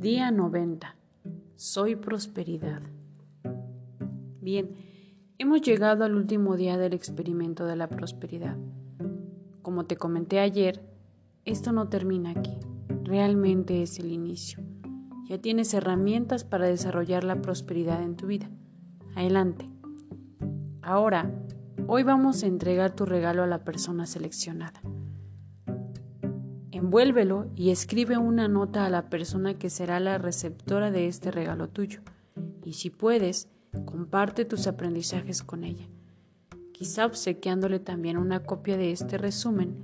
Día 90. Soy prosperidad. Bien, hemos llegado al último día del experimento de la prosperidad. Como te comenté ayer, esto no termina aquí. Realmente es el inicio. Ya tienes herramientas para desarrollar la prosperidad en tu vida. Adelante. Ahora, hoy vamos a entregar tu regalo a la persona seleccionada. Envuélvelo y escribe una nota a la persona que será la receptora de este regalo tuyo. Y si puedes, comparte tus aprendizajes con ella. Quizá obsequiándole también una copia de este resumen.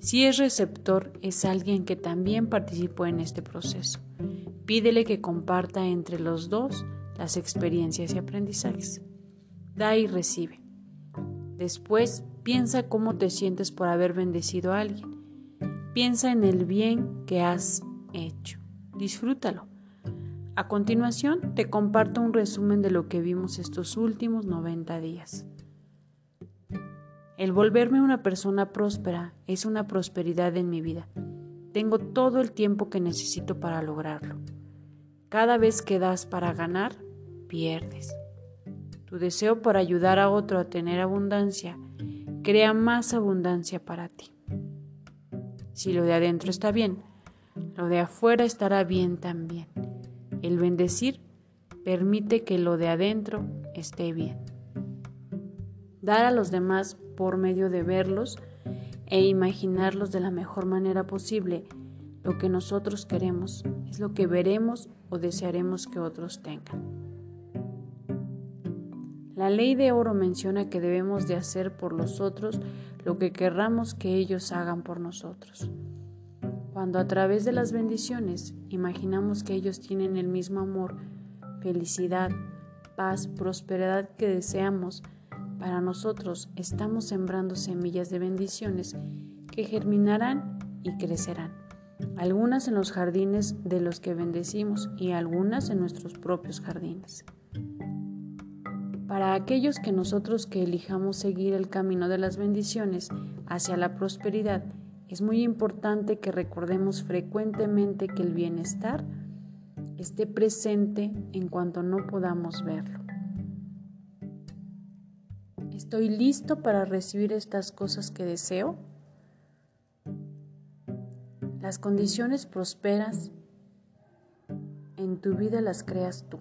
Si es receptor, es alguien que también participó en este proceso. Pídele que comparta entre los dos las experiencias y aprendizajes. Da y recibe. Después, piensa cómo te sientes por haber bendecido a alguien Piensa en el bien que has hecho. Disfrútalo. A continuación, te comparto un resumen de lo que vimos estos últimos 90 días. El volverme una persona próspera es una prosperidad en mi vida. Tengo todo el tiempo que necesito para lograrlo. Cada vez que das para ganar, pierdes. Tu deseo por ayudar a otro a tener abundancia crea más abundancia para ti. Si lo de adentro está bien, lo de afuera estará bien también. El bendecir permite que lo de adentro esté bien. Dar a los demás por medio de verlos e imaginarlos de la mejor manera posible lo que nosotros queremos es lo que veremos o desearemos que otros tengan. La ley de oro menciona que debemos de hacer por los otros lo que querramos que ellos hagan por nosotros. Cuando a través de las bendiciones imaginamos que ellos tienen el mismo amor, felicidad, paz, prosperidad que deseamos, para nosotros estamos sembrando semillas de bendiciones que germinarán y crecerán, algunas en los jardines de los que bendecimos y algunas en nuestros propios jardines. Para aquellos que nosotros que elijamos seguir el camino de las bendiciones hacia la prosperidad, es muy importante que recordemos frecuentemente que el bienestar esté presente en cuanto no podamos verlo. ¿Estoy listo para recibir estas cosas que deseo? Las condiciones prosperas en tu vida las creas tú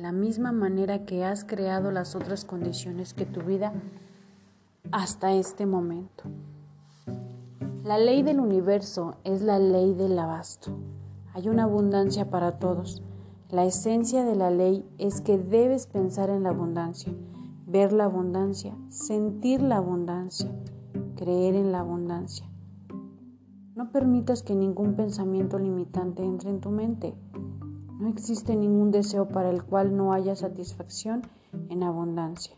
la misma manera que has creado las otras condiciones que tu vida hasta este momento. La ley del universo es la ley del abasto. Hay una abundancia para todos. La esencia de la ley es que debes pensar en la abundancia, ver la abundancia, sentir la abundancia, creer en la abundancia. No permitas que ningún pensamiento limitante entre en tu mente. No existe ningún deseo para el cual no haya satisfacción en abundancia.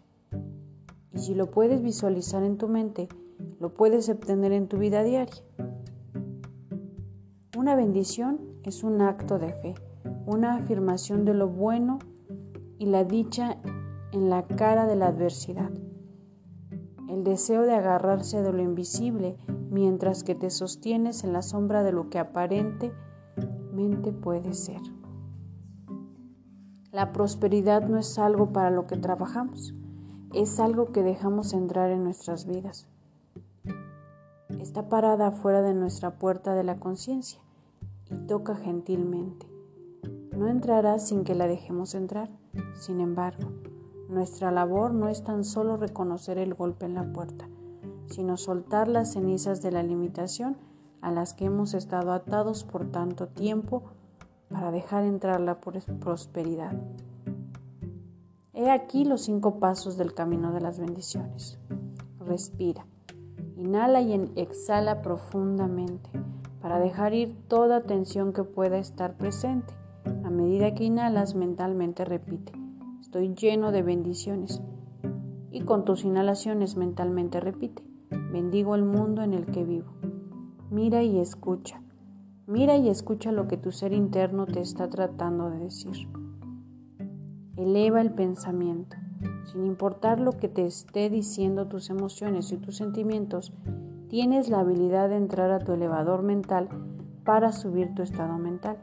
Y si lo puedes visualizar en tu mente, lo puedes obtener en tu vida diaria. Una bendición es un acto de fe, una afirmación de lo bueno y la dicha en la cara de la adversidad. El deseo de agarrarse de lo invisible mientras que te sostienes en la sombra de lo que aparentemente puede ser. La prosperidad no es algo para lo que trabajamos, es algo que dejamos entrar en nuestras vidas. Está parada afuera de nuestra puerta de la conciencia y toca gentilmente. No entrará sin que la dejemos entrar. Sin embargo, nuestra labor no es tan solo reconocer el golpe en la puerta, sino soltar las cenizas de la limitación a las que hemos estado atados por tanto tiempo para dejar entrar la prosperidad. He aquí los cinco pasos del camino de las bendiciones. Respira. Inhala y exhala profundamente para dejar ir toda tensión que pueda estar presente. A medida que inhalas, mentalmente repite, estoy lleno de bendiciones. Y con tus inhalaciones mentalmente repite, bendigo el mundo en el que vivo. Mira y escucha. Mira y escucha lo que tu ser interno te está tratando de decir. Eleva el pensamiento. Sin importar lo que te esté diciendo tus emociones y tus sentimientos, tienes la habilidad de entrar a tu elevador mental para subir tu estado mental.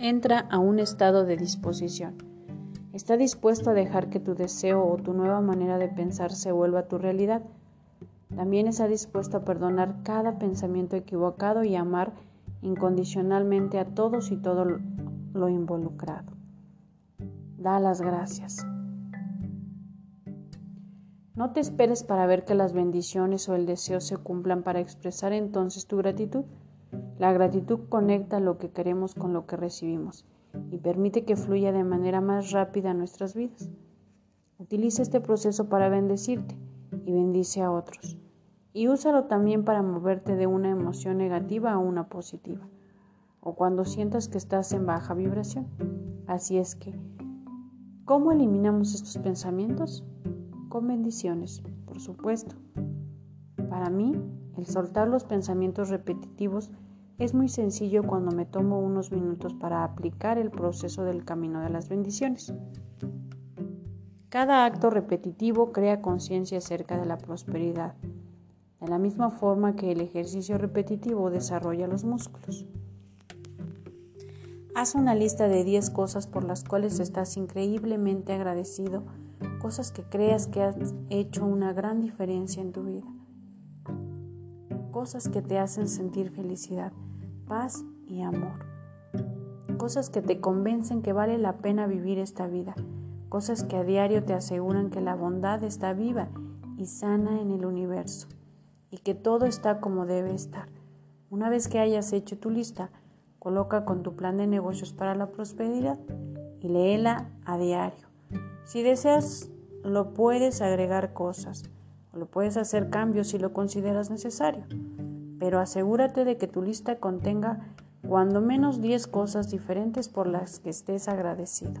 entra a un estado de disposición. Está dispuesto a dejar que tu deseo o tu nueva manera de pensar se vuelva tu realidad. También está dispuesto a perdonar cada pensamiento equivocado y amar incondicionalmente a todos y todo lo involucrado. Da las gracias. No te esperes para ver que las bendiciones o el deseo se cumplan para expresar entonces tu gratitud. La gratitud conecta lo que queremos con lo que recibimos y permite que fluya de manera más rápida nuestras vidas. Utiliza este proceso para bendecirte y bendice a otros. Y úsalo también para moverte de una emoción negativa a una positiva, o cuando sientas que estás en baja vibración. Así es que, ¿cómo eliminamos estos pensamientos? Con bendiciones, por supuesto. Para mí, el soltar los pensamientos repetitivos es muy sencillo cuando me tomo unos minutos para aplicar el proceso del camino de las bendiciones. Cada acto repetitivo crea conciencia acerca de la prosperidad, de la misma forma que el ejercicio repetitivo desarrolla los músculos. Haz una lista de 10 cosas por las cuales estás increíblemente agradecido, cosas que creas que han hecho una gran diferencia en tu vida cosas que te hacen sentir felicidad, paz y amor. Cosas que te convencen que vale la pena vivir esta vida. Cosas que a diario te aseguran que la bondad está viva y sana en el universo y que todo está como debe estar. Una vez que hayas hecho tu lista, coloca con tu plan de negocios para la prosperidad y léela a diario. Si deseas, lo puedes agregar cosas o lo puedes hacer cambios si lo consideras necesario, pero asegúrate de que tu lista contenga cuando menos 10 cosas diferentes por las que estés agradecido.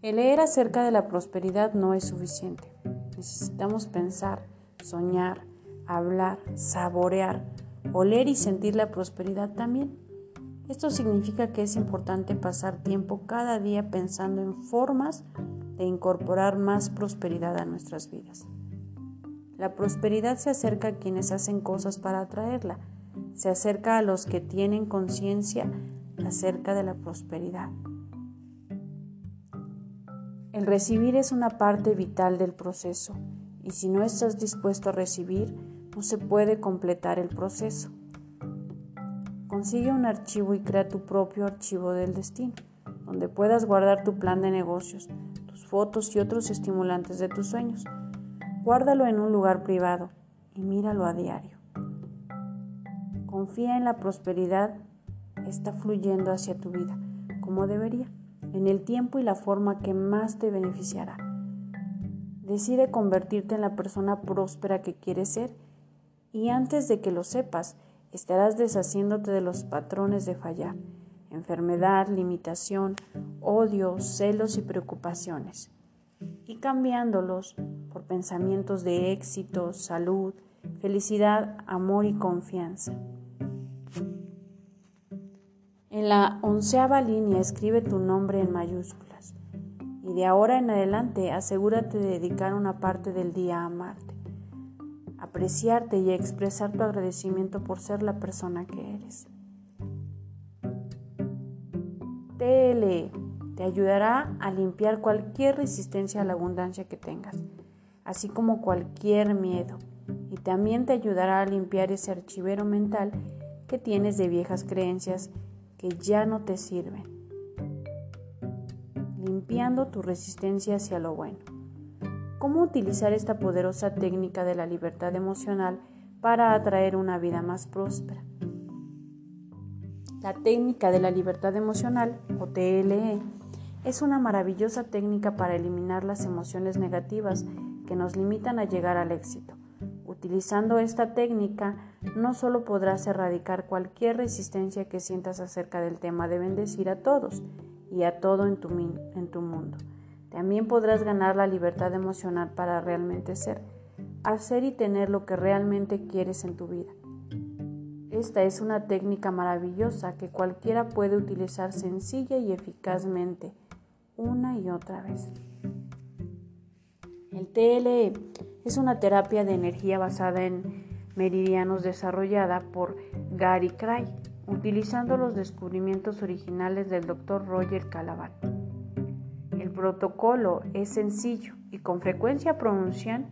El leer acerca de la prosperidad no es suficiente. Necesitamos pensar, soñar, hablar, saborear, oler y sentir la prosperidad también. Esto significa que es importante pasar tiempo cada día pensando en formas de incorporar más prosperidad a nuestras vidas. La prosperidad se acerca a quienes hacen cosas para atraerla, se acerca a los que tienen conciencia acerca de la prosperidad. El recibir es una parte vital del proceso y si no estás dispuesto a recibir, no se puede completar el proceso. Consigue un archivo y crea tu propio archivo del destino, donde puedas guardar tu plan de negocios, fotos y otros estimulantes de tus sueños. Guárdalo en un lugar privado y míralo a diario. Confía en la prosperidad está fluyendo hacia tu vida como debería, en el tiempo y la forma que más te beneficiará. Decide convertirte en la persona próspera que quieres ser y antes de que lo sepas, estarás deshaciéndote de los patrones de fallar enfermedad, limitación, odio, celos y preocupaciones, y cambiándolos por pensamientos de éxito, salud, felicidad, amor y confianza. En la onceava línea escribe tu nombre en mayúsculas y de ahora en adelante asegúrate de dedicar una parte del día a amarte, apreciarte y expresar tu agradecimiento por ser la persona que eres. TLE te ayudará a limpiar cualquier resistencia a la abundancia que tengas, así como cualquier miedo, y también te ayudará a limpiar ese archivero mental que tienes de viejas creencias que ya no te sirven, limpiando tu resistencia hacia lo bueno. ¿Cómo utilizar esta poderosa técnica de la libertad emocional para atraer una vida más próspera? La técnica de la libertad emocional, o TLE, es una maravillosa técnica para eliminar las emociones negativas que nos limitan a llegar al éxito. Utilizando esta técnica, no solo podrás erradicar cualquier resistencia que sientas acerca del tema de bendecir a todos y a todo en tu, en tu mundo, también podrás ganar la libertad emocional para realmente ser, hacer y tener lo que realmente quieres en tu vida. Esta es una técnica maravillosa que cualquiera puede utilizar sencilla y eficazmente una y otra vez. El TLE es una terapia de energía basada en meridianos desarrollada por Gary Cray, utilizando los descubrimientos originales del Dr. Roger Calaban. El protocolo es sencillo y con frecuencia pronuncian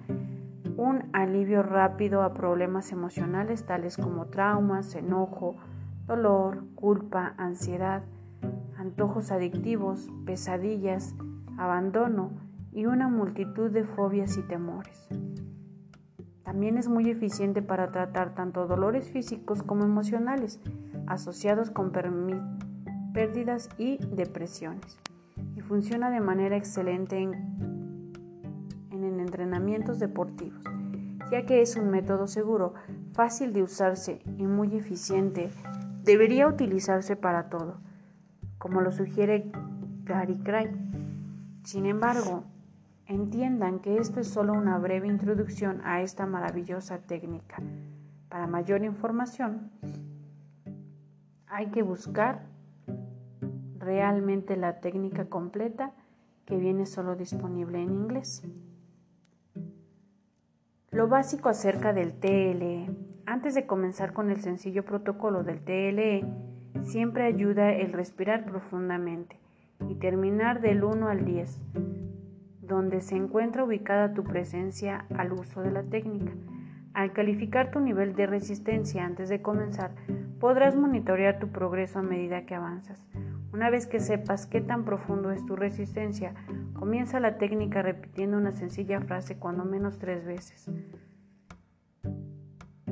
un alivio rápido a problemas emocionales tales como traumas, enojo, dolor, culpa, ansiedad, antojos adictivos, pesadillas, abandono y una multitud de fobias y temores. También es muy eficiente para tratar tanto dolores físicos como emocionales asociados con pérdidas y depresiones y funciona de manera excelente en, en entrenamientos deportivos, ya que es un método seguro, fácil de usarse y muy eficiente. Debería utilizarse para todo, como lo sugiere Gary Craig. Sin embargo, entiendan que esto es solo una breve introducción a esta maravillosa técnica. Para mayor información, hay que buscar realmente la técnica completa que viene solo disponible en inglés. Lo básico acerca del TLE. Antes de comenzar con el sencillo protocolo del TLE, siempre ayuda el respirar profundamente y terminar del 1 al 10, donde se encuentra ubicada tu presencia al uso de la técnica. Al calificar tu nivel de resistencia antes de comenzar, podrás monitorear tu progreso a medida que avanzas. Una vez que sepas qué tan profundo es tu resistencia, comienza la técnica repitiendo una sencilla frase cuando menos tres veces.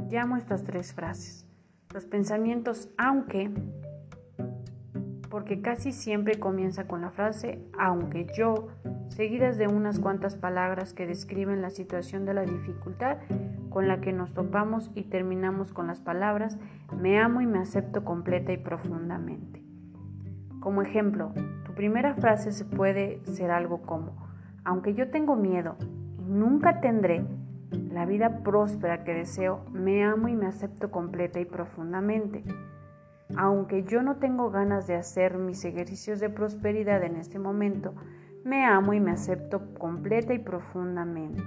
Llamo estas tres frases. Los pensamientos aunque, porque casi siempre comienza con la frase aunque yo, seguidas de unas cuantas palabras que describen la situación de la dificultad con la que nos topamos y terminamos con las palabras me amo y me acepto completa y profundamente. Como ejemplo, tu primera frase se puede ser algo como, aunque yo tengo miedo y nunca tendré la vida próspera que deseo, me amo y me acepto completa y profundamente. Aunque yo no tengo ganas de hacer mis ejercicios de prosperidad en este momento, me amo y me acepto completa y profundamente.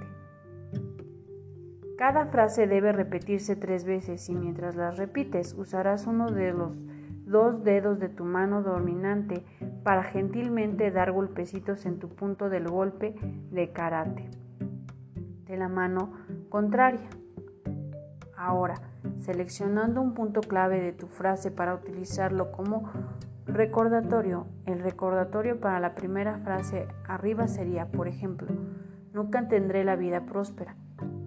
Cada frase debe repetirse tres veces y mientras las repites usarás uno de los dos dedos de tu mano dominante para gentilmente dar golpecitos en tu punto del golpe de karate de la mano contraria. Ahora, seleccionando un punto clave de tu frase para utilizarlo como recordatorio, el recordatorio para la primera frase arriba sería, por ejemplo, nunca tendré la vida próspera.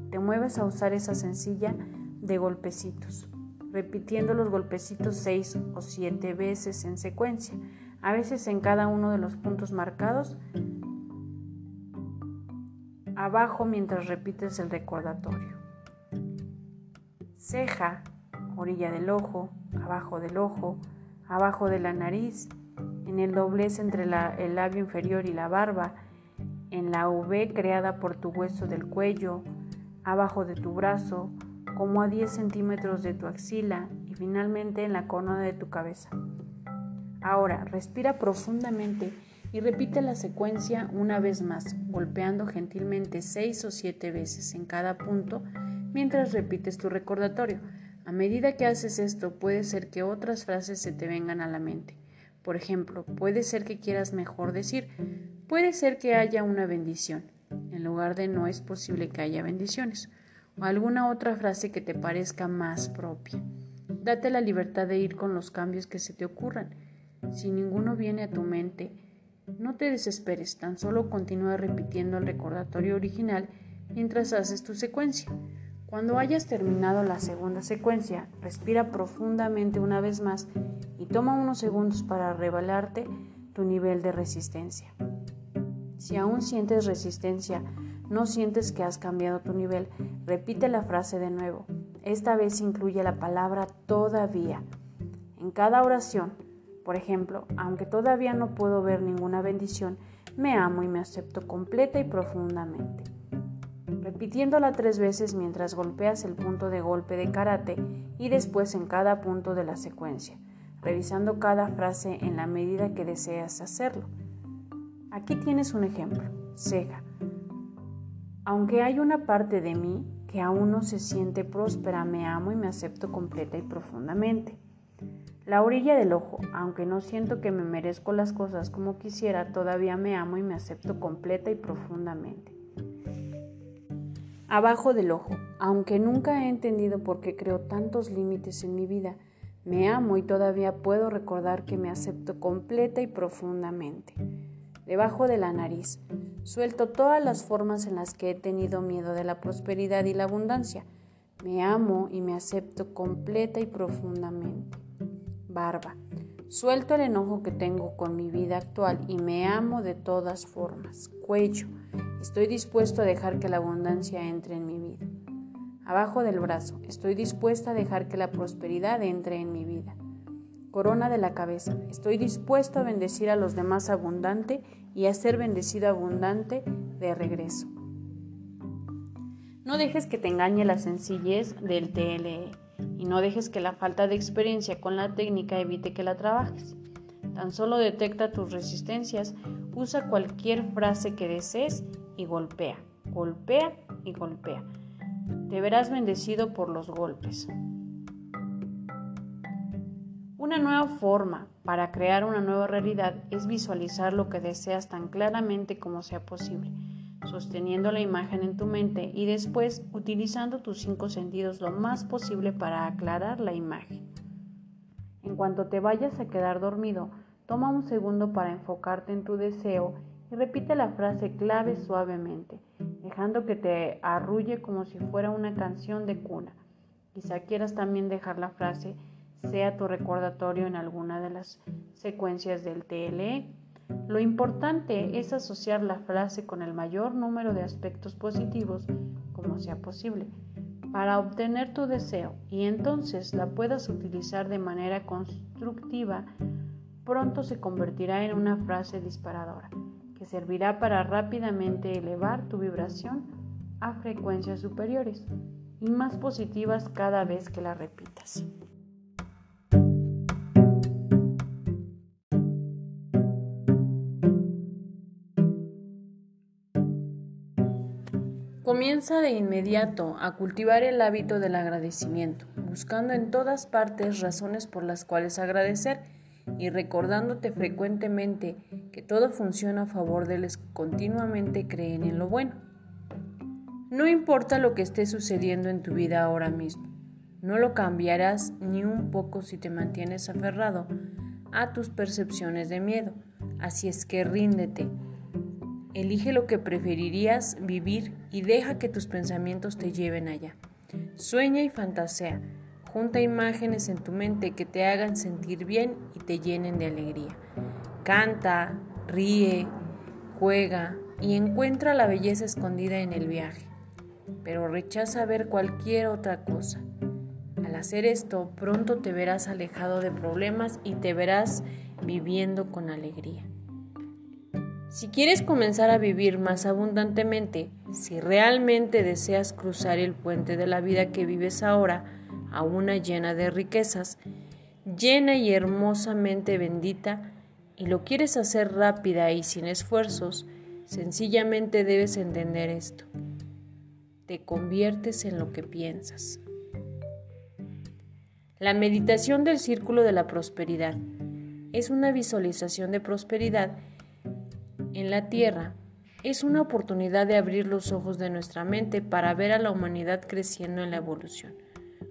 Te mueves a usar esa sencilla de golpecitos repitiendo los golpecitos seis o siete veces en secuencia, a veces en cada uno de los puntos marcados abajo mientras repites el recordatorio. Ceja, orilla del ojo, abajo del ojo, abajo de la nariz, en el doblez entre el labio inferior y la barba, en la V creada por tu hueso del cuello, abajo de tu brazo, como a 10 centímetros de tu axila y finalmente en la corona de tu cabeza. Ahora, respira profundamente y repite la secuencia una vez más, golpeando gentilmente 6 o 7 veces en cada punto mientras repites tu recordatorio. A medida que haces esto, puede ser que otras frases se te vengan a la mente. Por ejemplo, puede ser que quieras mejor decir, puede ser que haya una bendición, en lugar de no es posible que haya bendiciones o alguna otra frase que te parezca más propia. Date la libertad de ir con los cambios que se te ocurran. Si ninguno viene a tu mente, no te desesperes, tan solo continúa repitiendo el recordatorio original mientras haces tu secuencia. Cuando hayas terminado la segunda secuencia, respira profundamente una vez más y toma unos segundos para revelarte tu nivel de resistencia. Si aún sientes resistencia, no sientes que has cambiado tu nivel, repite la frase de nuevo. Esta vez incluye la palabra todavía. En cada oración, por ejemplo, aunque todavía no puedo ver ninguna bendición, me amo y me acepto completa y profundamente. Repitiéndola tres veces mientras golpeas el punto de golpe de karate y después en cada punto de la secuencia, revisando cada frase en la medida que deseas hacerlo. Aquí tienes un ejemplo. Ceja. Aunque hay una parte de mí que aún no se siente próspera, me amo y me acepto completa y profundamente. La orilla del ojo, aunque no siento que me merezco las cosas como quisiera, todavía me amo y me acepto completa y profundamente. Abajo del ojo, aunque nunca he entendido por qué creo tantos límites en mi vida, me amo y todavía puedo recordar que me acepto completa y profundamente. Debajo de la nariz, suelto todas las formas en las que he tenido miedo de la prosperidad y la abundancia. Me amo y me acepto completa y profundamente. Barba. Suelto el enojo que tengo con mi vida actual y me amo de todas formas. Cuello. Estoy dispuesto a dejar que la abundancia entre en mi vida abajo del brazo. Estoy dispuesta a dejar que la prosperidad entre en mi vida. Corona de la cabeza. Estoy dispuesto a bendecir a los demás abundante y a ser bendecido abundante de regreso. No dejes que te engañe la sencillez del TLE y no dejes que la falta de experiencia con la técnica evite que la trabajes. Tan solo detecta tus resistencias, usa cualquier frase que desees y golpea, golpea y golpea te verás bendecido por los golpes. Una nueva forma para crear una nueva realidad es visualizar lo que deseas tan claramente como sea posible, sosteniendo la imagen en tu mente y después utilizando tus cinco sentidos lo más posible para aclarar la imagen. En cuanto te vayas a quedar dormido, toma un segundo para enfocarte en tu deseo y repite la frase clave suavemente dejando que te arrulle como si fuera una canción de cuna. Quizá quieras también dejar la frase sea tu recordatorio en alguna de las secuencias del TLE. Lo importante es asociar la frase con el mayor número de aspectos positivos como sea posible para obtener tu deseo y entonces la puedas utilizar de manera constructiva, pronto se convertirá en una frase disparadora que servirá para rápidamente elevar tu vibración a frecuencias superiores y más positivas cada vez que la repitas. Comienza de inmediato a cultivar el hábito del agradecimiento, buscando en todas partes razones por las cuales agradecer y recordándote frecuentemente que todo funciona a favor de los continuamente creen en lo bueno. No importa lo que esté sucediendo en tu vida ahora mismo, no lo cambiarás ni un poco si te mantienes aferrado a tus percepciones de miedo. Así es que ríndete. Elige lo que preferirías vivir y deja que tus pensamientos te lleven allá. Sueña y fantasea Junta imágenes en tu mente que te hagan sentir bien y te llenen de alegría. Canta, ríe, juega y encuentra la belleza escondida en el viaje, pero rechaza ver cualquier otra cosa. Al hacer esto, pronto te verás alejado de problemas y te verás viviendo con alegría. Si quieres comenzar a vivir más abundantemente, si realmente deseas cruzar el puente de la vida que vives ahora, a una llena de riquezas, llena y hermosamente bendita, y lo quieres hacer rápida y sin esfuerzos, sencillamente debes entender esto. Te conviertes en lo que piensas. La meditación del círculo de la prosperidad es una visualización de prosperidad en la tierra. Es una oportunidad de abrir los ojos de nuestra mente para ver a la humanidad creciendo en la evolución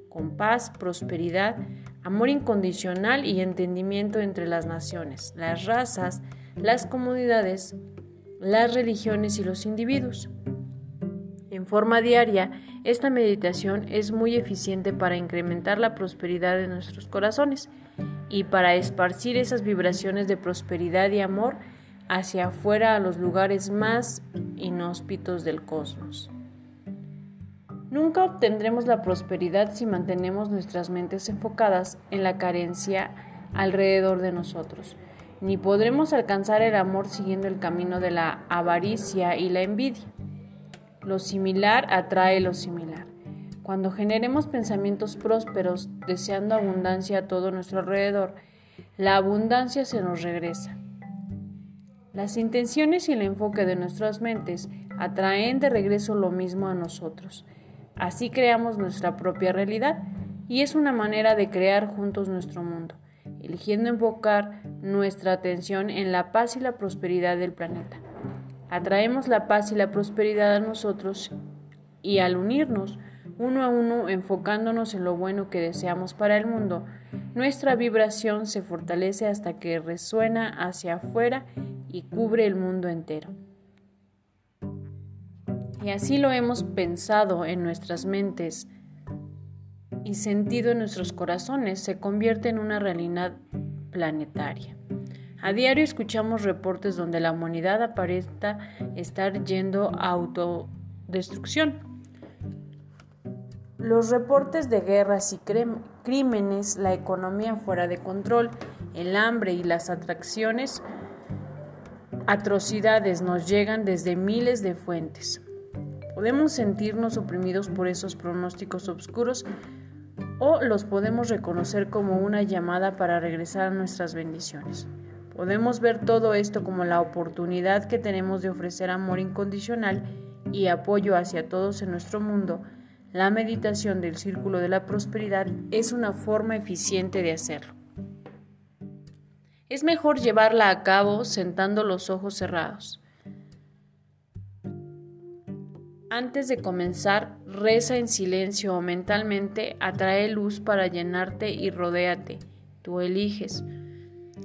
con paz, prosperidad, amor incondicional y entendimiento entre las naciones, las razas, las comunidades, las religiones y los individuos. En forma diaria, esta meditación es muy eficiente para incrementar la prosperidad de nuestros corazones y para esparcir esas vibraciones de prosperidad y amor hacia afuera a los lugares más inhóspitos del cosmos. Nunca obtendremos la prosperidad si mantenemos nuestras mentes enfocadas en la carencia alrededor de nosotros, ni podremos alcanzar el amor siguiendo el camino de la avaricia y la envidia. Lo similar atrae lo similar. Cuando generemos pensamientos prósperos deseando abundancia a todo nuestro alrededor, la abundancia se nos regresa. Las intenciones y el enfoque de nuestras mentes atraen de regreso lo mismo a nosotros. Así creamos nuestra propia realidad y es una manera de crear juntos nuestro mundo. eligiendo enfocar nuestra atención en la paz y la prosperidad del planeta. Atraemos la paz y la prosperidad a nosotros y al unirnos uno a uno enfocándonos en lo bueno que deseamos para el mundo, nuestra vibración se fortalece hasta que resuena hacia afuera y cubre el mundo entero. Y así lo hemos pensado en nuestras mentes y sentido en nuestros corazones, se convierte en una realidad planetaria. A diario escuchamos reportes donde la humanidad aparenta estar yendo a autodestrucción. Los reportes de guerras y crímenes, la economía fuera de control, el hambre y las atracciones, atrocidades nos llegan desde miles de fuentes. Podemos sentirnos oprimidos por esos pronósticos oscuros o los podemos reconocer como una llamada para regresar a nuestras bendiciones. Podemos ver todo esto como la oportunidad que tenemos de ofrecer amor incondicional y apoyo hacia todos en nuestro mundo. La meditación del círculo de la prosperidad es una forma eficiente de hacerlo. Es mejor llevarla a cabo sentando los ojos cerrados. Antes de comenzar, reza en silencio o mentalmente, atrae luz para llenarte y rodéate. Tú eliges.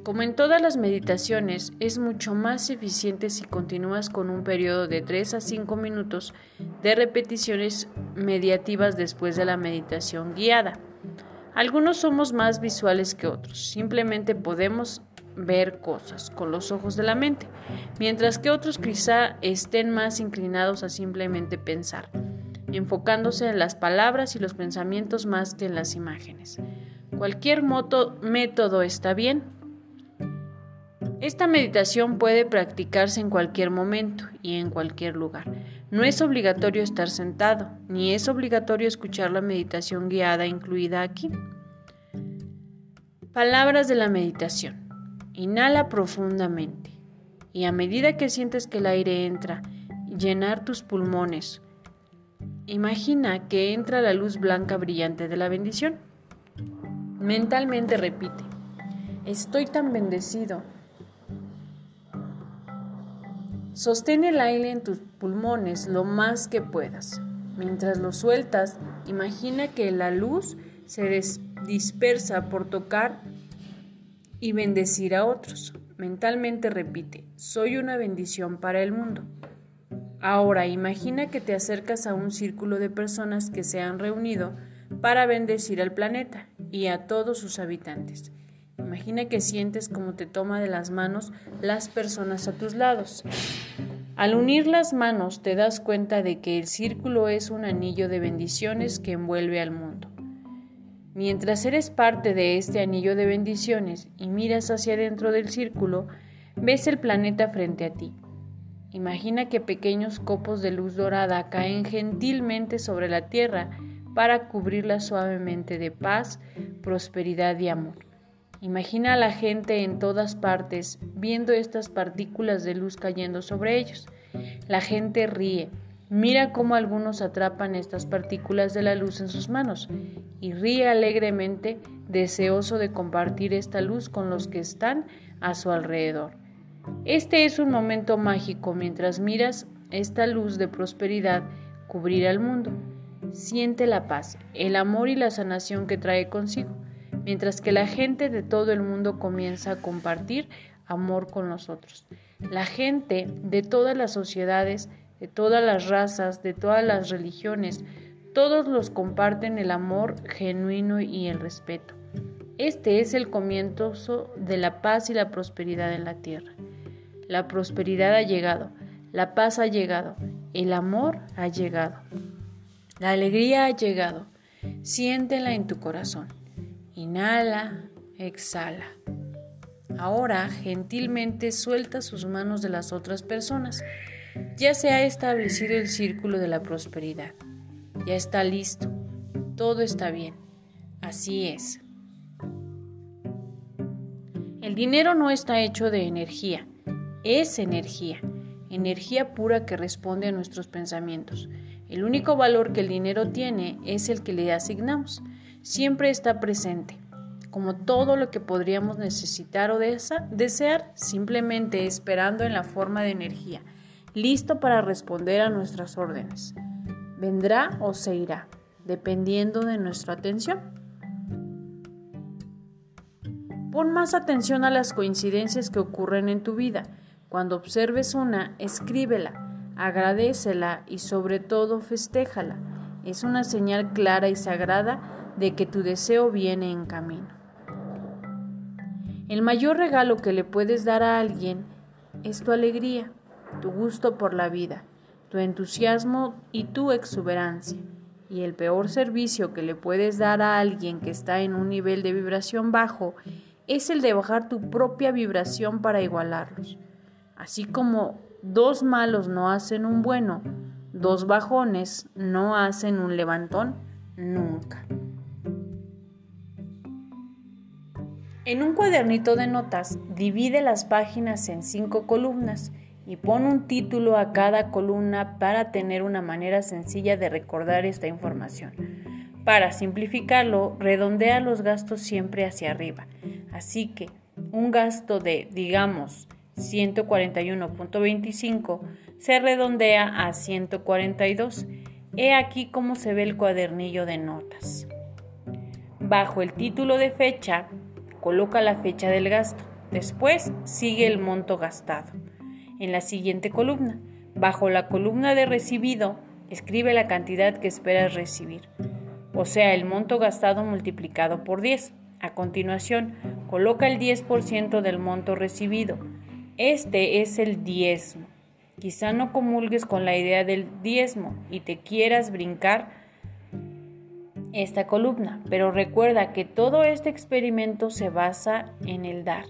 Como en todas las meditaciones, es mucho más eficiente si continúas con un periodo de 3 a 5 minutos de repeticiones mediativas después de la meditación guiada. Algunos somos más visuales que otros, simplemente podemos ver cosas con los ojos de la mente, mientras que otros quizá estén más inclinados a simplemente pensar, enfocándose en las palabras y los pensamientos más que en las imágenes. Cualquier método está bien, esta meditación puede practicarse en cualquier momento y en cualquier lugar. No es obligatorio estar sentado, ni es obligatorio escuchar la meditación guiada incluida aquí. Palabras de la meditación. Inhala profundamente y a medida que sientes que el aire entra, llenar tus pulmones, imagina que entra la luz blanca brillante de la bendición. Mentalmente repite, estoy tan bendecido Sostén el aire en tus pulmones lo más que puedas. Mientras lo sueltas, imagina que la luz se dispersa por tocar y bendecir a otros. Mentalmente repite, soy una bendición para el mundo. Ahora imagina que te acercas a un círculo de personas que se han reunido para bendecir al planeta y a todos sus habitantes. Imagina que sientes como te toma de las manos las personas a tus lados. Al unir las manos te das cuenta de que el círculo es un anillo de bendiciones que envuelve al mundo. Mientras eres parte de este anillo de bendiciones y miras hacia adentro del círculo, ves el planeta frente a ti. Imagina que pequeños copos de luz dorada caen gentilmente sobre la Tierra para cubrirla suavemente de paz, prosperidad y amor. Imagina a la gente en todas partes viendo estas partículas de luz cayendo sobre ellos. La gente ríe. Mira cómo algunos atrapan estas partículas de la luz en sus manos y ríe alegremente, deseoso de compartir esta luz con los que están a su alrededor. Este es un momento mágico mientras miras esta luz de prosperidad cubrir al mundo. Siente la paz, el amor y la sanación que trae consigo mientras que la gente de todo el mundo comienza a compartir amor con nosotros. La gente de todas las sociedades, de todas las razas, de todas las religiones, todos los comparten el amor genuino y el respeto. Este es el comienzo de la paz y la prosperidad en la tierra. La prosperidad ha llegado, la paz ha llegado, el amor ha llegado, la alegría ha llegado. Siéntela en tu corazón. Inhala, exhala. Ahora gentilmente suelta sus manos de las otras personas. Ya se ha establecido el círculo de la prosperidad. Ya está listo. Todo está bien. Así es. El dinero no está hecho de energía. Es energía. Energía pura que responde a nuestros pensamientos. El único valor que el dinero tiene es el que le asignamos siempre está presente. como todo lo que podríamos necesitar o desear, simplemente esperando en la forma de energía, listo para responder a nuestras órdenes. Vendrá o se irá, dependiendo de nuestra atención. Pon más atención a las coincidencias que ocurren en tu vida. Cuando observes una, escríbela, agradecela y sobre todo festéjala. Es una señal clara y sagrada de que tu deseo viene en camino. El mayor regalo que le puedes dar a alguien es tu alegría, tu gusto por la vida, tu entusiasmo y tu exuberancia. Y el peor servicio que le puedes dar a alguien que está en un nivel de vibración bajo es el de bajar tu propia vibración para igualarlos. Así como dos malos no hacen un bueno, dos bajones no hacen un levantón nunca. En un cuadernito de notas, divide las páginas en cinco columnas y pon un título a cada columna para tener una manera sencilla de recordar esta información. Para simplificarlo, redondea los gastos siempre hacia arriba. Así que un gasto de, digamos, 141.25 se redondea a 142. He aquí cómo se ve el cuadernillo de notas. Bajo el título de fecha, coloca la fecha del gasto. Después sigue el monto gastado. En la siguiente columna, bajo la columna de recibido, escribe la cantidad que esperas recibir, o sea, el monto gastado multiplicado por 10. A continuación, coloca el 10% del monto recibido. Este es el diezmo. Quizá no comulgues con la idea del diezmo y te quieras brincar esta columna, pero recuerda que todo este experimento se basa en el dar.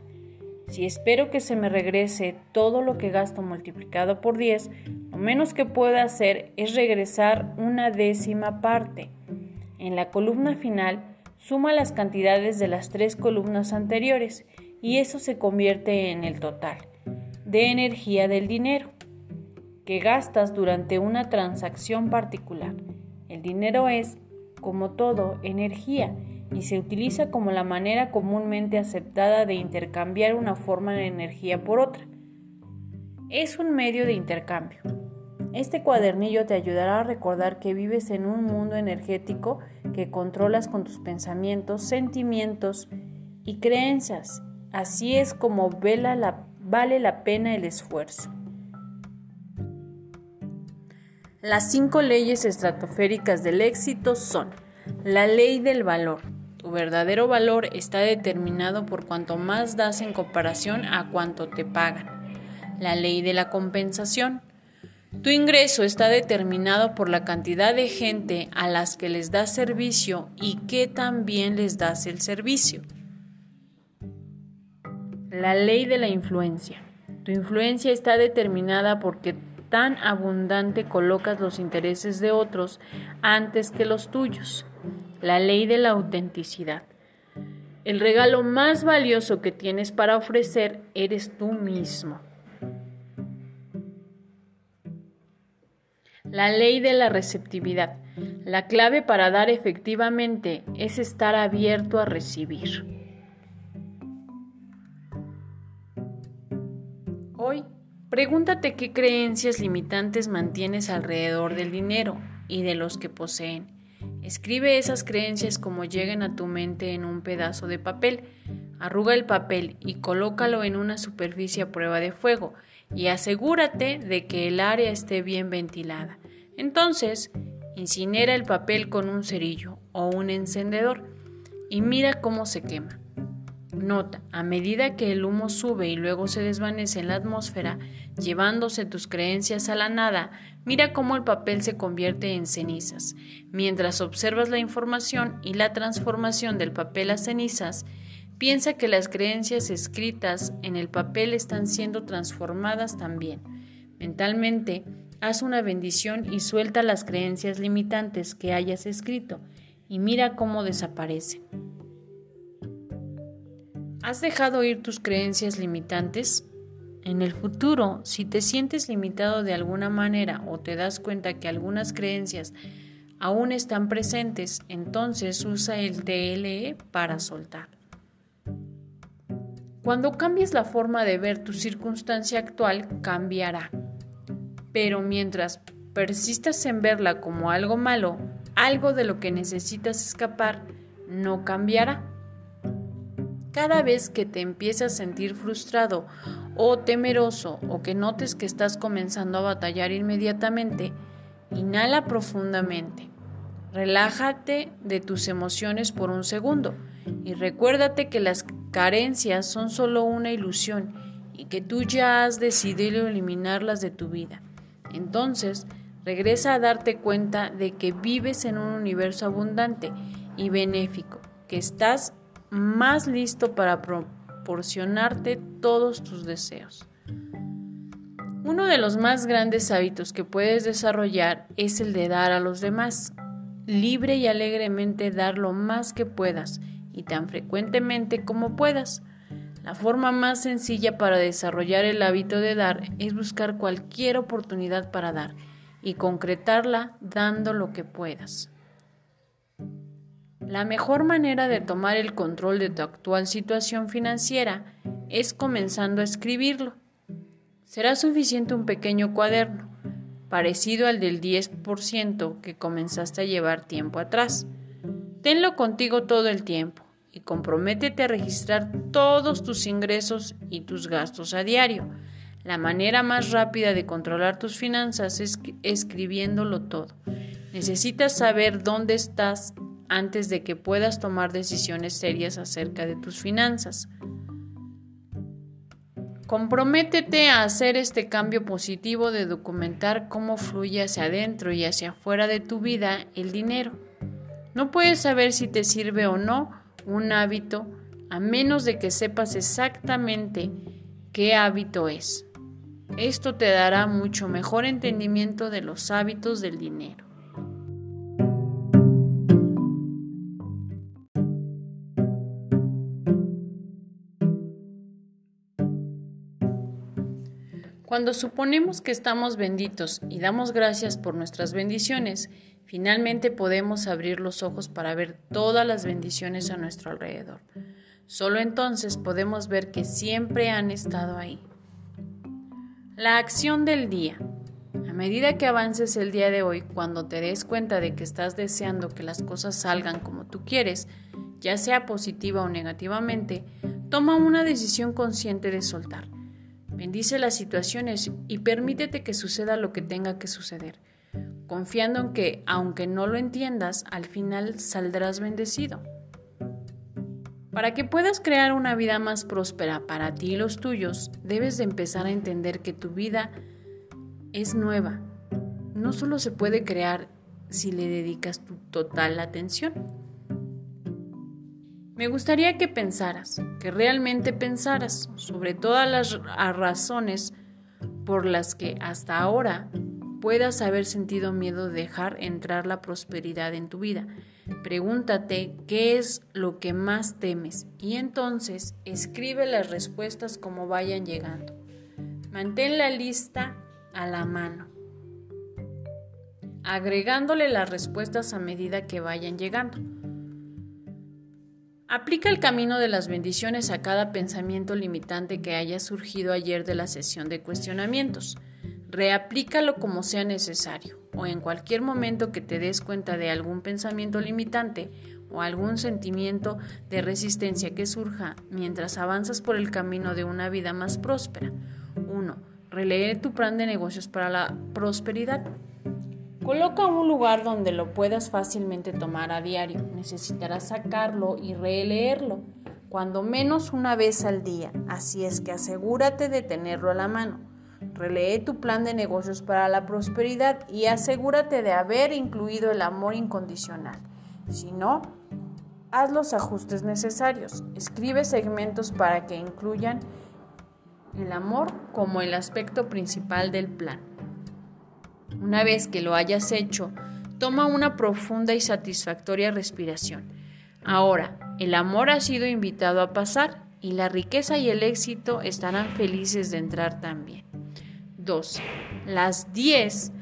Si espero que se me regrese todo lo que gasto multiplicado por 10, lo menos que puedo hacer es regresar una décima parte. En la columna final, Suma las cantidades de las tres columnas anteriores y eso se convierte en el total de energía del dinero que gastas durante una transacción particular. El dinero es, como todo, energía y se utiliza como la manera comúnmente aceptada de intercambiar una forma de energía por otra. Es un medio de intercambio. Este cuadernillo te ayudará a recordar que vives en un mundo energético que controlas con tus pensamientos, sentimientos y creencias. Así es como vale la pena el esfuerzo. Las cinco leyes estratosféricas del éxito son la ley del valor. Tu verdadero valor está determinado por cuanto más das en comparación a cuanto te pagan. La ley de la compensación. Tu ingreso está determinado por la cantidad de gente a las que les das servicio y que también les das el servicio. La ley de la influencia. Tu influencia está determinada porque tan abundante colocas los intereses de otros antes que los tuyos. La ley de la autenticidad. El regalo más valioso que tienes para ofrecer eres tú mismo. La ley de la receptividad. La clave para dar efectivamente es estar abierto a recibir. Hoy, pregúntate qué creencias limitantes mantienes alrededor del dinero y de los que poseen. Escribe esas creencias como lleguen a tu mente en un pedazo de papel. Arruga el papel y colócalo en una superficie a prueba de fuego y asegúrate de que el área esté bien ventilada. Entonces, incinera el papel con un cerillo o un encendedor y mira cómo se quema. Nota, a medida que el humo sube y luego se desvanece en la atmósfera, llevándose tus creencias a la nada, mira cómo el papel se convierte en cenizas. Mientras observas la información y la transformación del papel a cenizas, piensa que las creencias escritas en el papel están siendo transformadas también. Mentalmente, haz una bendición y suelta las creencias limitantes que hayas escrito y mira cómo desaparece. ¿Has dejado ir tus creencias limitantes? En el futuro, si te sientes limitado de alguna manera o te das cuenta que algunas creencias aún están presentes, entonces usa el TLE para soltar. Cuando cambies la forma de ver tu circunstancia actual, cambiará. Pero mientras persistas en verla como algo malo, algo de lo que necesitas escapar, no cambiará. Cada vez que te empieces a sentir frustrado o temeroso o que notes que estás comenzando a batallar inmediatamente, inhala profundamente. Relájate de tus emociones por un segundo y recuérdate que las carencias son solo una ilusión y que tú ya has decidido eliminarlas de tu vida. Entonces, regresa a darte cuenta de que vives en un universo abundante y benéfico, que estás más listo para proporcionarte todos tus deseos. Uno de los más grandes hábitos que puedes desarrollar es el de dar a los demás. Libre y alegremente dar lo más que puedas y tan frecuentemente como puedas. La forma más sencilla para desarrollar el hábito de dar es buscar cualquier oportunidad para dar y concretarla dando lo que puedas. La mejor manera de tomar el control de tu actual situación financiera es comenzando a escribirlo. Será suficiente un pequeño cuaderno, parecido al del 10% que comenzaste a llevar tiempo atrás. Tenlo contigo todo el tiempo y comprométete a registrar todos tus ingresos y tus gastos a diario. La manera más rápida de controlar tus finanzas es escribiéndolo todo. Necesitas saber dónde estás antes de que puedas tomar decisiones serias acerca de tus finanzas. Comprométete a hacer este cambio positivo de documentar cómo fluye hacia adentro y hacia afuera de tu vida el dinero. No puedes saber si te sirve o no un hábito a menos de que sepas exactamente qué hábito es. Esto te dará mucho mejor entendimiento de los hábitos del dinero. Cuando suponemos que estamos benditos y damos gracias por nuestras bendiciones, finalmente podemos abrir los ojos para ver todas las bendiciones a nuestro alrededor. Solo entonces podemos ver que siempre han estado ahí. La acción del día. A medida que avances el día de hoy, cuando te des cuenta de que estás deseando que las cosas salgan como tú quieres, ya sea positiva o negativamente, toma una decisión consciente de soltar. Bendice las situaciones y permítete que suceda lo que tenga que suceder, confiando en que, aunque no lo entiendas, al final saldrás bendecido. Para que puedas crear una vida más próspera para ti y los tuyos, debes de empezar a entender que tu vida es nueva. No solo se puede crear si le dedicas tu total atención. Me gustaría que pensaras, que realmente pensaras sobre todas las razones por las que hasta ahora puedas haber sentido miedo de dejar entrar la prosperidad en tu vida. Pregúntate qué es lo que más temes y entonces escribe las respuestas como vayan llegando. Mantén la lista a la mano, agregándole las respuestas a medida que vayan llegando. Aplica el camino de las bendiciones a cada pensamiento limitante que haya surgido ayer de la sesión de cuestionamientos. Reaplícalo como sea necesario o en cualquier momento que te des cuenta de algún pensamiento limitante o algún sentimiento de resistencia que surja mientras avanzas por el camino de una vida más próspera. 1. Relee tu plan de negocios para la prosperidad. Coloca un lugar donde lo puedas fácilmente tomar a diario. Necesitarás sacarlo y releerlo, cuando menos una vez al día, así es que asegúrate de tenerlo a la mano. Relee tu plan de negocios para la prosperidad y asegúrate de haber incluido el amor incondicional. Si no, haz los ajustes necesarios. Escribe segmentos para que incluyan el amor como el aspecto principal del plan. Una vez que lo hayas hecho, toma una profunda y satisfactoria respiración. Ahora, el amor ha sido invitado a pasar y la riqueza y el éxito estarán felices de entrar también. 2. Las 10,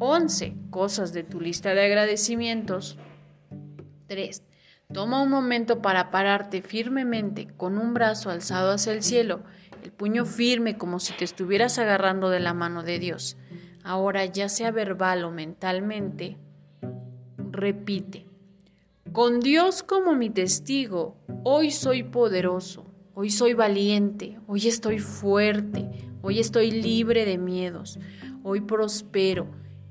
11 cosas de tu lista de agradecimientos. 3. Toma un momento para pararte firmemente con un brazo alzado hacia el cielo, el puño firme como si te estuvieras agarrando de la mano de Dios. Ahora, ya sea verbal o mentalmente, repite. Con Dios como mi testigo, hoy soy poderoso, hoy soy valiente, hoy estoy fuerte, hoy estoy libre de miedos, hoy prospero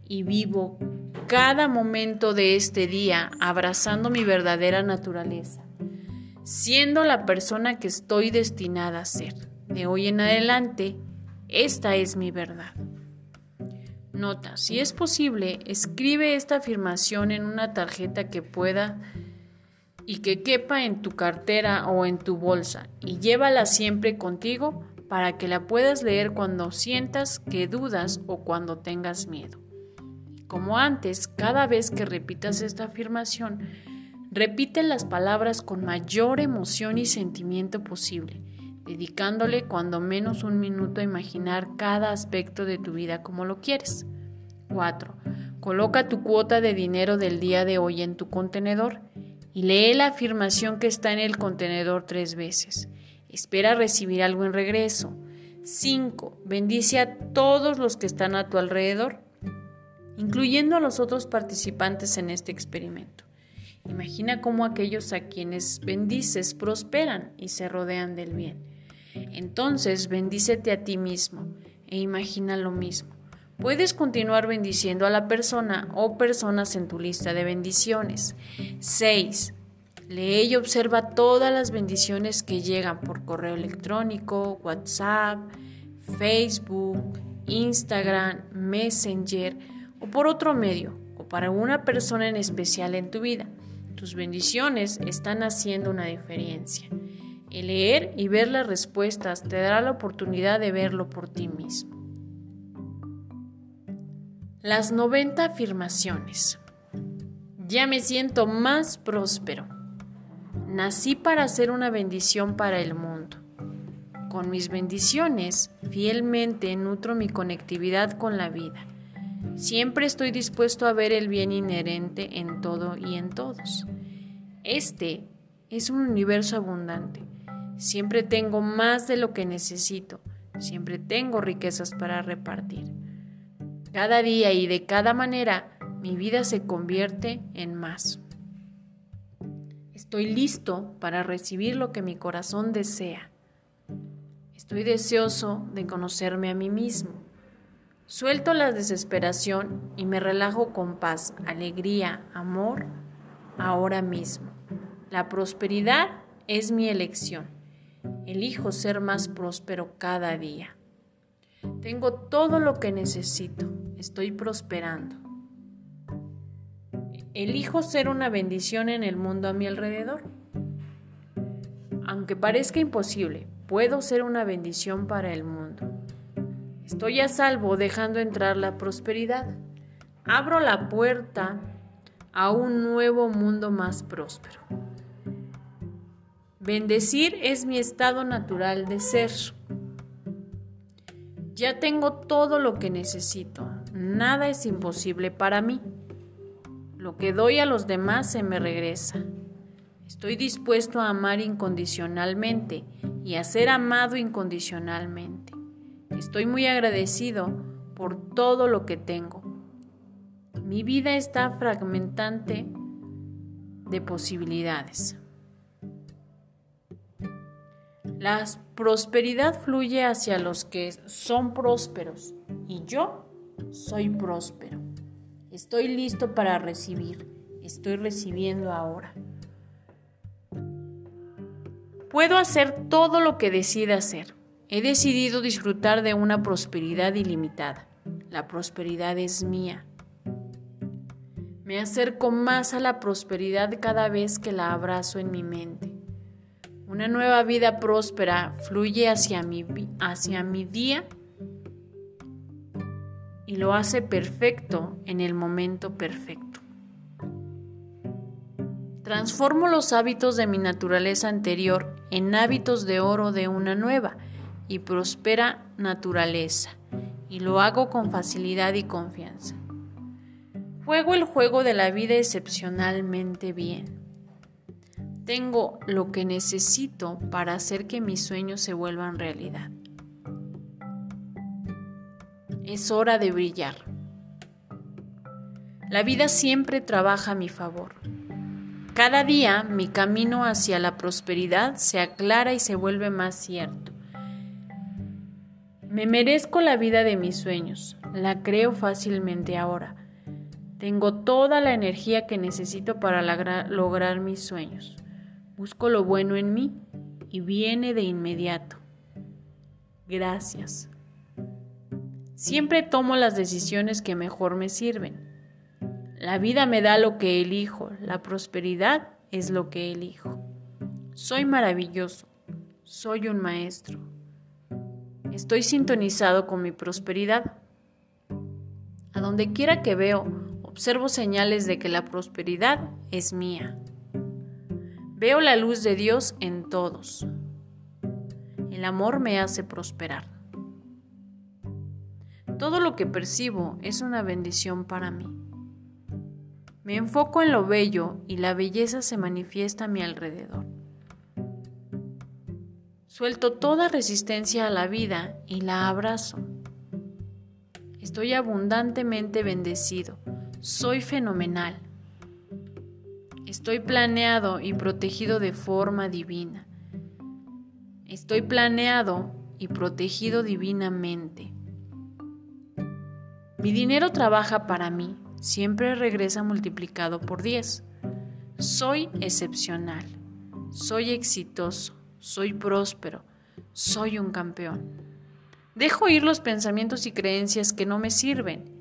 y vivo cada momento de este día abrazando mi verdadera naturaleza, siendo la persona que estoy destinada a ser. De hoy en adelante, esta es mi verdad. Nota, si es posible, escribe esta afirmación en una tarjeta que pueda y que quepa en tu cartera o en tu bolsa y llévala siempre contigo para que la puedas leer cuando sientas que dudas o cuando tengas miedo. Como antes, cada vez que repitas esta afirmación, repite las palabras con mayor emoción y sentimiento posible, dedicándole cuando menos un minuto a imaginar cada aspecto de tu vida como lo quieres. 4. Coloca tu cuota de dinero del día de hoy en tu contenedor y lee la afirmación que está en el contenedor tres veces. Espera recibir algo en regreso. 5. Bendice a todos los que están a tu alrededor incluyendo a los otros participantes en este experimento. Imagina cómo aquellos a quienes bendices prosperan y se rodean del bien. Entonces bendícete a ti mismo e imagina lo mismo. Puedes continuar bendiciendo a la persona o personas en tu lista de bendiciones. 6. Lee y observa todas las bendiciones que llegan por correo electrónico, WhatsApp, Facebook, Instagram, Messenger, o por otro medio o para una persona en especial en tu vida. Tus bendiciones están haciendo una diferencia. El leer y ver las respuestas te dará la oportunidad de verlo por ti mismo. Las 90 afirmaciones. Ya me siento más próspero. Nací para ser una bendición para el mundo. Con mis bendiciones, fielmente nutro mi conectividad con la vida. Siempre estoy dispuesto a ver el bien inherente en todo y en todos. Este es un universo abundante. Siempre tengo más de lo que necesito. Siempre tengo riquezas para repartir. Cada día y de cada manera mi vida se convierte en más. Estoy listo para recibir lo que mi corazón desea. Estoy deseoso de conocerme a mí mismo. Suelto la desesperación y me relajo con paz, alegría, amor, ahora mismo. La prosperidad es mi elección. Elijo ser más próspero cada día. Tengo todo lo que necesito. Estoy prosperando. Elijo ser una bendición en el mundo a mi alrededor. Aunque parezca imposible, puedo ser una bendición para el mundo. Estoy a salvo dejando entrar la prosperidad. Abro la puerta a un nuevo mundo más próspero. Bendecir es mi estado natural de ser. Ya tengo todo lo que necesito. Nada es imposible para mí. Lo que doy a los demás se me regresa. Estoy dispuesto a amar incondicionalmente y a ser amado incondicionalmente. Estoy muy agradecido por todo lo que tengo. Mi vida está fragmentante de posibilidades. La prosperidad fluye hacia los que son prósperos y yo soy próspero. Estoy listo para recibir. Estoy recibiendo ahora. Puedo hacer todo lo que decida hacer. He decidido disfrutar de una prosperidad ilimitada. La prosperidad es mía. Me acerco más a la prosperidad cada vez que la abrazo en mi mente. Una nueva vida próspera fluye hacia mi, hacia mi día y lo hace perfecto en el momento perfecto. Transformo los hábitos de mi naturaleza anterior en hábitos de oro de una nueva y prospera naturaleza, y lo hago con facilidad y confianza. Juego el juego de la vida excepcionalmente bien. Tengo lo que necesito para hacer que mis sueños se vuelvan realidad. Es hora de brillar. La vida siempre trabaja a mi favor. Cada día mi camino hacia la prosperidad se aclara y se vuelve más cierto. Me merezco la vida de mis sueños, la creo fácilmente ahora. Tengo toda la energía que necesito para lograr mis sueños. Busco lo bueno en mí y viene de inmediato. Gracias. Siempre tomo las decisiones que mejor me sirven. La vida me da lo que elijo, la prosperidad es lo que elijo. Soy maravilloso, soy un maestro. Estoy sintonizado con mi prosperidad. A donde quiera que veo, observo señales de que la prosperidad es mía. Veo la luz de Dios en todos. El amor me hace prosperar. Todo lo que percibo es una bendición para mí. Me enfoco en lo bello y la belleza se manifiesta a mi alrededor. Suelto toda resistencia a la vida y la abrazo. Estoy abundantemente bendecido. Soy fenomenal. Estoy planeado y protegido de forma divina. Estoy planeado y protegido divinamente. Mi dinero trabaja para mí, siempre regresa multiplicado por 10. Soy excepcional, soy exitoso, soy próspero, soy un campeón. Dejo ir los pensamientos y creencias que no me sirven.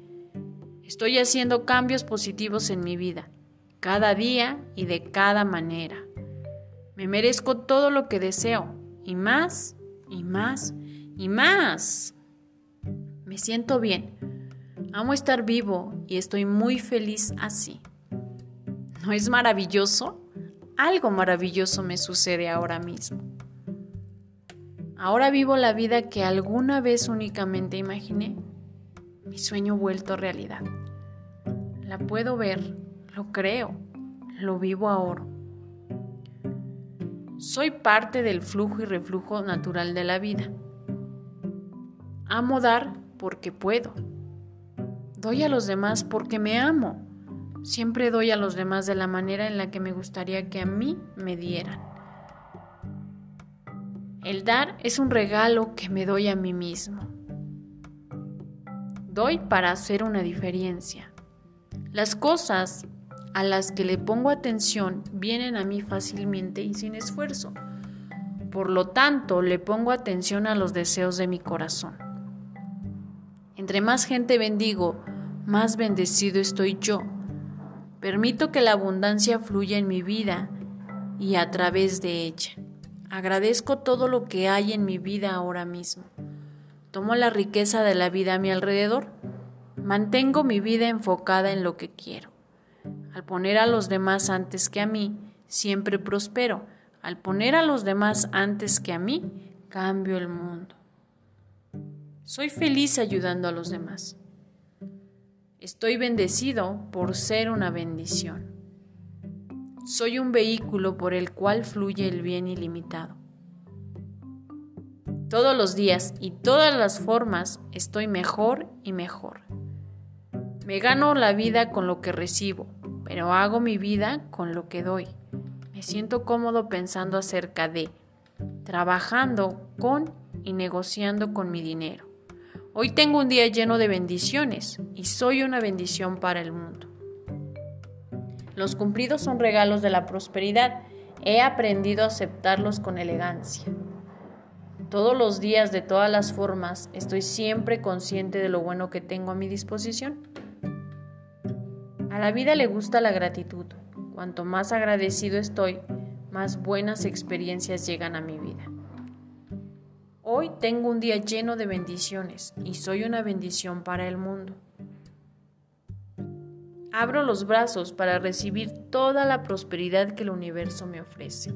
Estoy haciendo cambios positivos en mi vida, cada día y de cada manera. Me merezco todo lo que deseo, y más, y más, y más. Me siento bien. Amo estar vivo y estoy muy feliz así. ¿No es maravilloso? Algo maravilloso me sucede ahora mismo. Ahora vivo la vida que alguna vez únicamente imaginé, mi sueño vuelto realidad. La puedo ver, lo creo, lo vivo ahora. Soy parte del flujo y reflujo natural de la vida. Amo dar porque puedo. Doy a los demás porque me amo. Siempre doy a los demás de la manera en la que me gustaría que a mí me dieran. El dar es un regalo que me doy a mí mismo. Doy para hacer una diferencia. Las cosas a las que le pongo atención vienen a mí fácilmente y sin esfuerzo. Por lo tanto, le pongo atención a los deseos de mi corazón. Entre más gente bendigo, más bendecido estoy yo. Permito que la abundancia fluya en mi vida y a través de ella. Agradezco todo lo que hay en mi vida ahora mismo. Tomo la riqueza de la vida a mi alrededor. Mantengo mi vida enfocada en lo que quiero. Al poner a los demás antes que a mí, siempre prospero. Al poner a los demás antes que a mí, cambio el mundo. Soy feliz ayudando a los demás. Estoy bendecido por ser una bendición. Soy un vehículo por el cual fluye el bien ilimitado. Todos los días y todas las formas estoy mejor y mejor. Me gano la vida con lo que recibo, pero hago mi vida con lo que doy. Me siento cómodo pensando acerca de, trabajando con y negociando con mi dinero. Hoy tengo un día lleno de bendiciones y soy una bendición para el mundo. Los cumplidos son regalos de la prosperidad. He aprendido a aceptarlos con elegancia. Todos los días, de todas las formas, estoy siempre consciente de lo bueno que tengo a mi disposición. A la vida le gusta la gratitud. Cuanto más agradecido estoy, más buenas experiencias llegan a mi vida. Hoy tengo un día lleno de bendiciones y soy una bendición para el mundo. Abro los brazos para recibir toda la prosperidad que el universo me ofrece.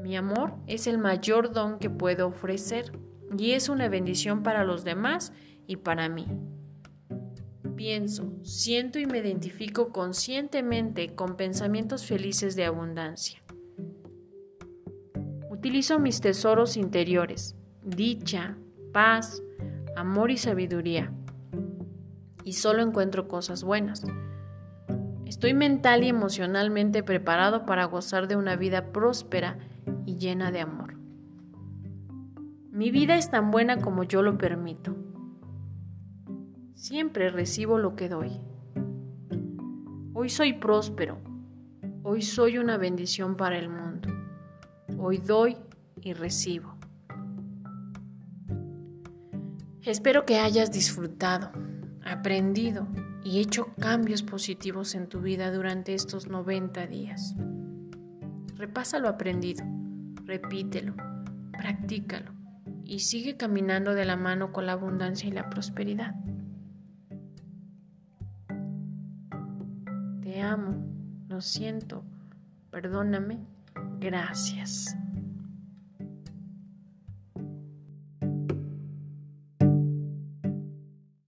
Mi amor es el mayor don que puedo ofrecer y es una bendición para los demás y para mí. Pienso, siento y me identifico conscientemente con pensamientos felices de abundancia. Utilizo mis tesoros interiores, dicha, paz, amor y sabiduría, y solo encuentro cosas buenas. Estoy mental y emocionalmente preparado para gozar de una vida próspera y llena de amor. Mi vida es tan buena como yo lo permito. Siempre recibo lo que doy. Hoy soy próspero. Hoy soy una bendición para el mundo. Hoy doy y recibo. Espero que hayas disfrutado, aprendido y hecho cambios positivos en tu vida durante estos 90 días. Repasa lo aprendido, repítelo, practícalo y sigue caminando de la mano con la abundancia y la prosperidad. Amo, lo siento, perdóname, gracias.